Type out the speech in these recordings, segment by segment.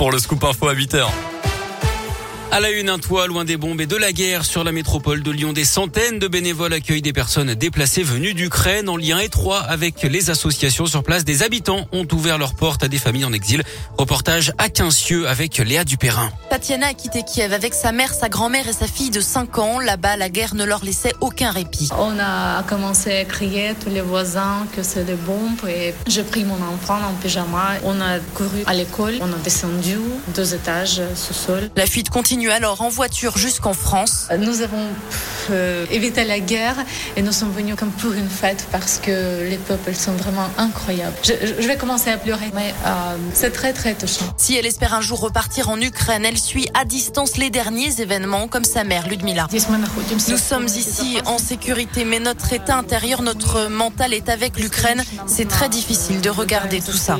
pour le scoop info à 8h. À la une, un toit loin des bombes et de la guerre sur la métropole de Lyon. Des centaines de bénévoles accueillent des personnes déplacées venues d'Ukraine en lien étroit avec les associations sur place. Des habitants ont ouvert leurs portes à des familles en exil. Reportage à Quincieux avec Léa Dupérin. Tatiana a quitté Kiev avec sa mère, sa grand-mère et sa fille de 5 ans. Là-bas, la guerre ne leur laissait aucun répit. On a commencé à crier tous les voisins que c'est des bombes et j'ai pris mon enfant en pyjama. On a couru à l'école, on a descendu deux étages sous sol. La fuite continue alors en voiture jusqu'en France. Nous avons euh, évité la guerre et nous sommes venus comme pour une fête parce que les peuples sont vraiment incroyables. Je, je vais commencer à pleurer, mais euh, c'est très très touchant. Si elle espère un jour repartir en Ukraine, elle suit à distance les derniers événements comme sa mère Ludmila. Nous sommes ici en sécurité, mais notre état intérieur, notre mental est avec l'Ukraine. C'est très difficile de regarder tout ça.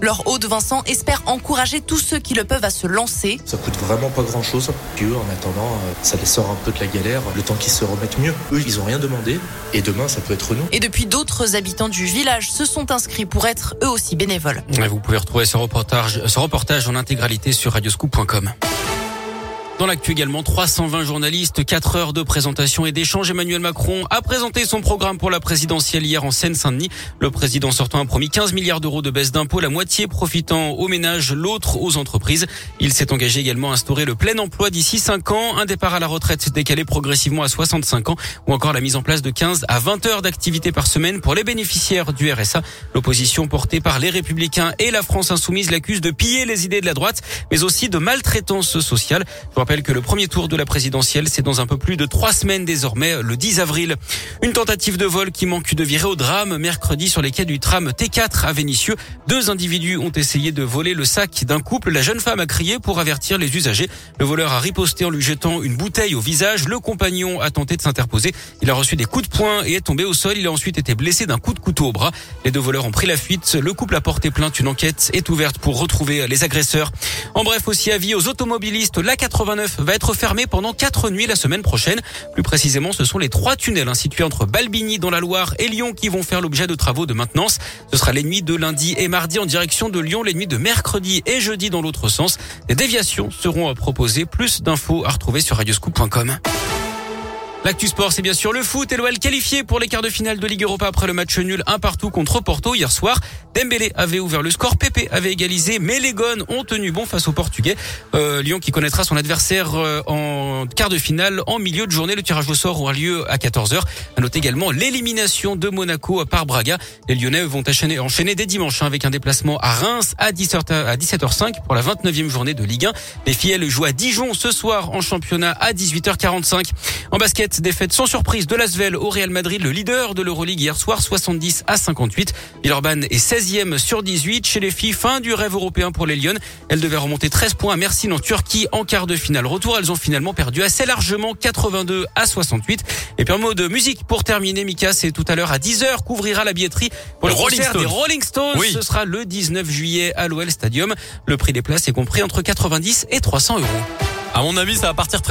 Leur haut de Vincent espère encourager tous ceux qui le peuvent à se lancer. Ça coûte vraiment pas grand chose. En attendant, euh, ça les sort un peu de la galère, le temps qu'ils se remettent mieux. Eux, ils ont rien demandé, et demain, ça peut être nous. Et depuis, d'autres habitants du village se sont inscrits pour être eux aussi bénévoles. Vous pouvez retrouver ce reportage, ce reportage en intégralité sur radioscoop.com. Dans l'actu également, 320 journalistes, 4 heures de présentation et d'échange. Emmanuel Macron a présenté son programme pour la présidentielle hier en Seine-Saint-Denis. Le président sortant a promis 15 milliards d'euros de baisse d'impôts, la moitié profitant aux ménages, l'autre aux entreprises. Il s'est engagé également à instaurer le plein emploi d'ici 5 ans, un départ à la retraite décalé progressivement à 65 ans ou encore la mise en place de 15 à 20 heures d'activité par semaine pour les bénéficiaires du RSA. L'opposition portée par les Républicains et la France Insoumise l'accuse de piller les idées de la droite, mais aussi de maltraitance sociale rappelle que le premier tour de la présidentielle, c'est dans un peu plus de trois semaines désormais, le 10 avril. Une tentative de vol qui manque de virer au drame. Mercredi, sur les quais du tram T4 à Vénissieux, deux individus ont essayé de voler le sac d'un couple. La jeune femme a crié pour avertir les usagers. Le voleur a riposté en lui jetant une bouteille au visage. Le compagnon a tenté de s'interposer. Il a reçu des coups de poing et est tombé au sol. Il a ensuite été blessé d'un coup de couteau au bras. Les deux voleurs ont pris la fuite. Le couple a porté plainte. Une enquête est ouverte pour retrouver les agresseurs. En bref, aussi avis aux automobilistes, la 89 va être fermé pendant quatre nuits la semaine prochaine. Plus précisément, ce sont les trois tunnels situés entre Balbigny dans la Loire et Lyon qui vont faire l'objet de travaux de maintenance. Ce sera les nuits de lundi et mardi en direction de Lyon, les nuits de mercredi et jeudi dans l'autre sens. Des déviations seront proposées. Plus d'infos à retrouver sur radioscoop.com. L'actu sport, c'est bien sûr le foot. Et l'OL qualifié pour les quarts de finale de Ligue Europa après le match nul un partout contre Porto hier soir. Dembélé avait ouvert le score, Pepe avait égalisé, mais les Gones ont tenu bon face aux Portugais. Euh, Lyon qui connaîtra son adversaire euh, quart de finale en milieu de journée. Le tirage au sort aura lieu à 14h. À noter également l'élimination de Monaco par Braga. Les Lyonnais vont enchaîner, enchaîner dès dimanche hein, avec un déplacement à Reims à 17h05 pour la 29e journée de Ligue 1. Les filles jouent à Dijon ce soir en championnat à 18h45. En basket, défaite sans surprise de l'Asvel au Real Madrid, le leader de l'Euroleague hier soir, 70 à 58. Villeurbanne est 16e sur 18. Chez les filles, fin du rêve européen pour les Lyon. Elles devaient remonter 13 points à Mersin en Turquie en quart de finale. Retour, elles ont finalement perdu assez largement, 82 à 68. Et puis un mot de musique pour terminer, Mika, c'est tout à l'heure à 10h qu'ouvrira la billetterie pour le, concert des Rolling Stones. Ce sera le 19 juillet à l'OL Stadium. Le prix des places est compris entre 90 et 300 euros. À mon avis, ça va partir très